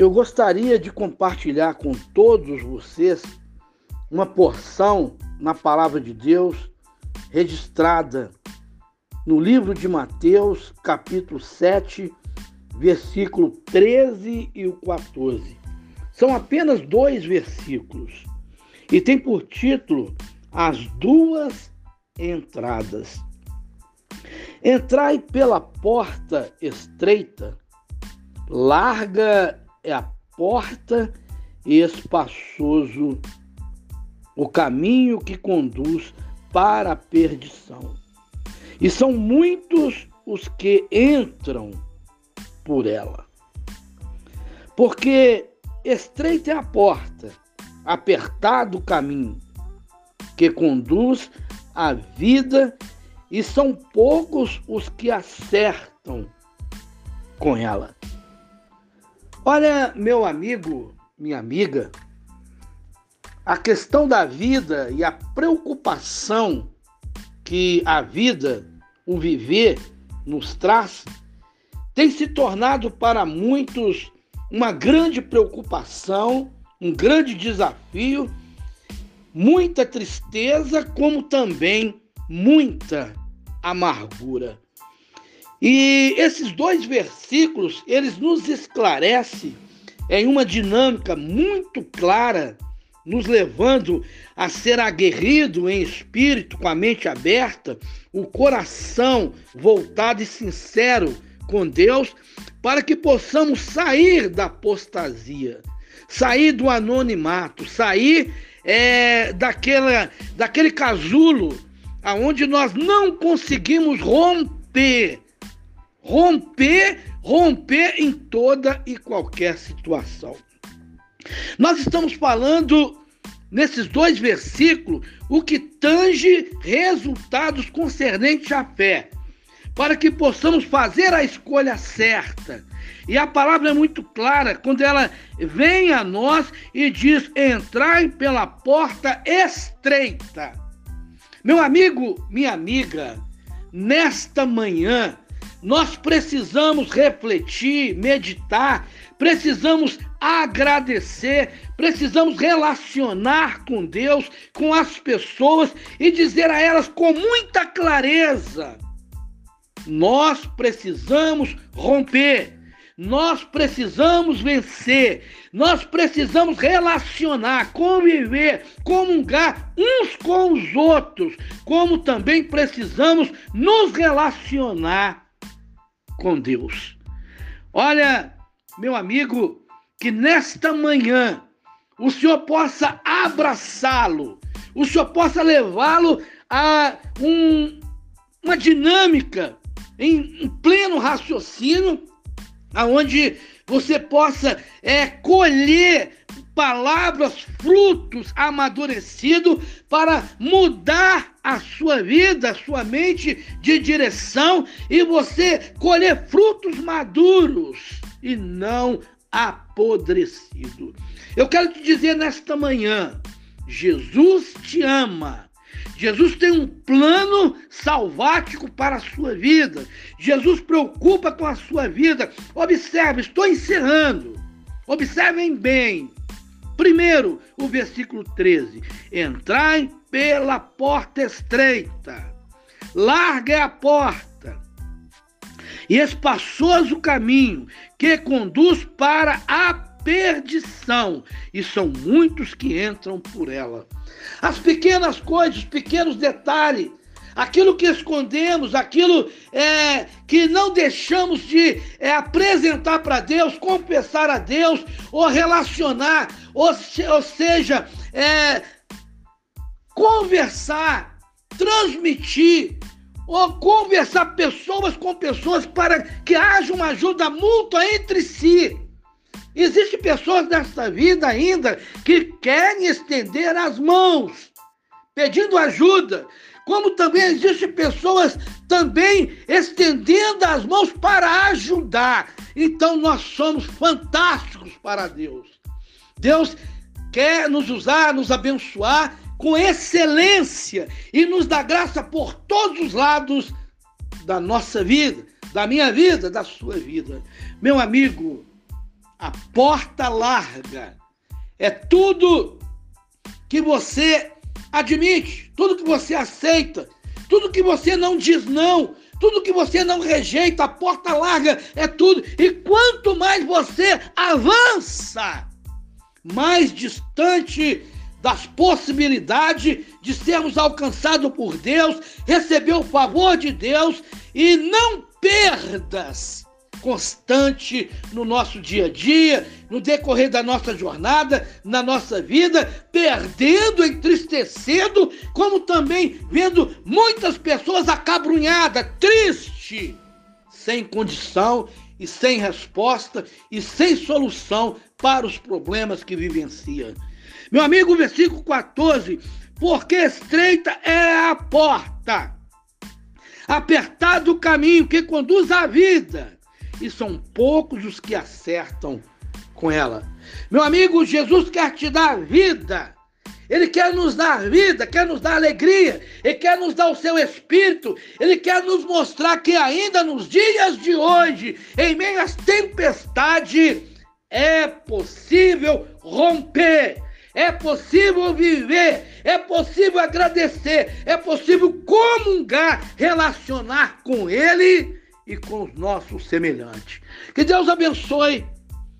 Eu gostaria de compartilhar com todos vocês uma porção na palavra de Deus registrada no livro de Mateus, capítulo 7, versículo 13 e o 14. São apenas dois versículos e tem por título As Duas Entradas. Entrai pela porta estreita, larga é a porta e espaçoso o caminho que conduz para a perdição. E são muitos os que entram por ela. Porque estreita é a porta, apertado o caminho que conduz à vida, e são poucos os que acertam com ela. Olha, meu amigo, minha amiga, a questão da vida e a preocupação que a vida, o viver, nos traz, tem se tornado para muitos uma grande preocupação, um grande desafio, muita tristeza, como também muita amargura. E esses dois versículos, eles nos esclarecem em uma dinâmica muito clara, nos levando a ser aguerrido em espírito, com a mente aberta, o coração voltado e sincero com Deus, para que possamos sair da apostasia, sair do anonimato, sair é, daquela, daquele casulo aonde nós não conseguimos romper romper, romper em toda e qualquer situação. Nós estamos falando nesses dois versículos o que tange resultados concernentes à fé, para que possamos fazer a escolha certa. E a palavra é muito clara quando ela vem a nós e diz: entrai pela porta estreita. Meu amigo, minha amiga, nesta manhã nós precisamos refletir, meditar, precisamos agradecer, precisamos relacionar com Deus, com as pessoas e dizer a elas com muita clareza: nós precisamos romper. Nós precisamos vencer, nós precisamos relacionar, conviver, comungar uns com os outros, como também precisamos nos relacionar com Deus. Olha, meu amigo, que nesta manhã o Senhor possa abraçá-lo, o Senhor possa levá-lo a um, uma dinâmica em, em pleno raciocínio, aonde você possa é, colher palavras, frutos amadurecidos para mudar a sua vida, a sua mente de direção e você colher frutos maduros e não apodrecidos. Eu quero te dizer nesta manhã: Jesus te ama. Jesus tem um plano salvático para a sua vida. Jesus preocupa com a sua vida. Observe, estou encerrando. Observem bem. Primeiro, o versículo 13: Entrai pela porta estreita, larga é a porta, e espaçoso o caminho que conduz para a perdição, e são muitos que entram por ela. As pequenas coisas, os pequenos detalhes, aquilo que escondemos, aquilo é, que não deixamos de é, apresentar para Deus, confessar a Deus, ou relacionar, ou, ou seja, é, conversar, transmitir, ou conversar pessoas com pessoas para que haja uma ajuda mútua entre si. Existem pessoas nesta vida ainda que querem estender as mãos, pedindo ajuda, como também existem pessoas também estendendo as mãos para ajudar. Então nós somos fantásticos para Deus. Deus quer nos usar, nos abençoar com excelência e nos dá graça por todos os lados da nossa vida, da minha vida, da sua vida. Meu amigo, A porta larga é tudo que você admite, tudo que você aceita, tudo que você não diz não, tudo que você não rejeita, a porta larga é tudo. E quanto mais você avança, mais distante das possibilidades de sermos alcançados por Deus, receber o favor de Deus e não perdas constante no nosso dia a dia, no decorrer da nossa jornada, na nossa vida, perdendo, entristecendo, como também vendo muitas pessoas acabrunhadas, triste, sem condição e sem resposta e sem solução para os problemas que vivencia. Meu amigo, versículo 14, porque estreita é a porta, apertado o caminho que conduz à vida, e são poucos os que acertam com ela. Meu amigo, Jesus quer te dar vida. Ele quer nos dar vida, quer nos dar alegria, ele quer nos dar o seu espírito, ele quer nos mostrar que ainda nos dias de hoje, em meio às tempestades, é possível romper, é possível viver, é possível agradecer, é possível comungar, relacionar com Ele e com os nossos semelhantes. Que Deus abençoe,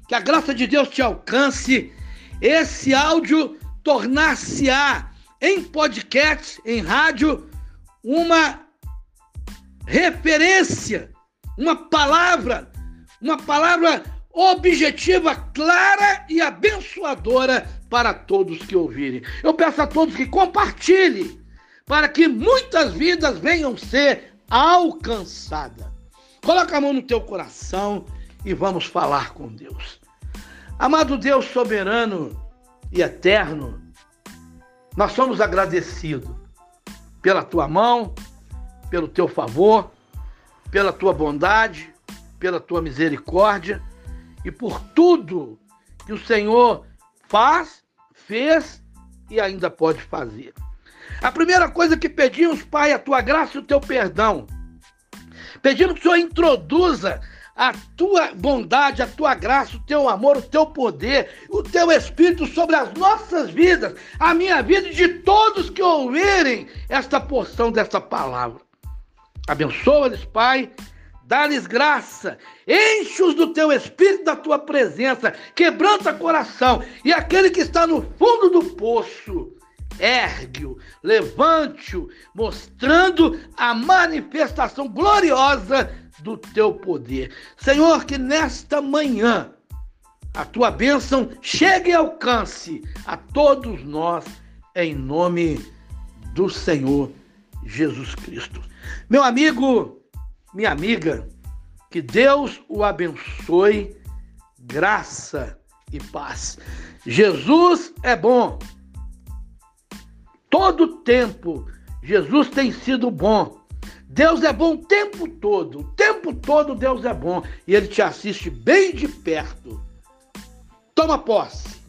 que a graça de Deus te alcance. Esse áudio tornar-se-á em podcast, em rádio, uma referência, uma palavra, uma palavra objetiva, clara e abençoadora para todos que ouvirem. Eu peço a todos que compartilhem para que muitas vidas venham ser alcançadas. Coloca a mão no teu coração e vamos falar com Deus. Amado Deus soberano e eterno, nós somos agradecidos pela tua mão, pelo teu favor, pela tua bondade, pela tua misericórdia e por tudo que o Senhor faz, fez e ainda pode fazer. A primeira coisa que pedimos, Pai, é a tua graça e o teu perdão. Pedimos que o Senhor introduza a tua bondade, a tua graça, o teu amor, o teu poder, o teu espírito sobre as nossas vidas, a minha vida e de todos que ouvirem esta porção dessa palavra. Abençoa-lhes, Pai, dá-lhes graça, enche-os do teu espírito, da tua presença, quebranta coração, e aquele que está no fundo do poço, ergue-o, levante-o, mostrando a manifestação gloriosa do teu poder. Senhor, que nesta manhã a tua bênção chegue e alcance a todos nós, em nome do Senhor Jesus Cristo. Meu amigo, minha amiga, que Deus o abençoe, graça e paz. Jesus é bom. Todo tempo, Jesus tem sido bom. Deus é bom o tempo todo. O tempo todo Deus é bom. E Ele te assiste bem de perto. Toma posse.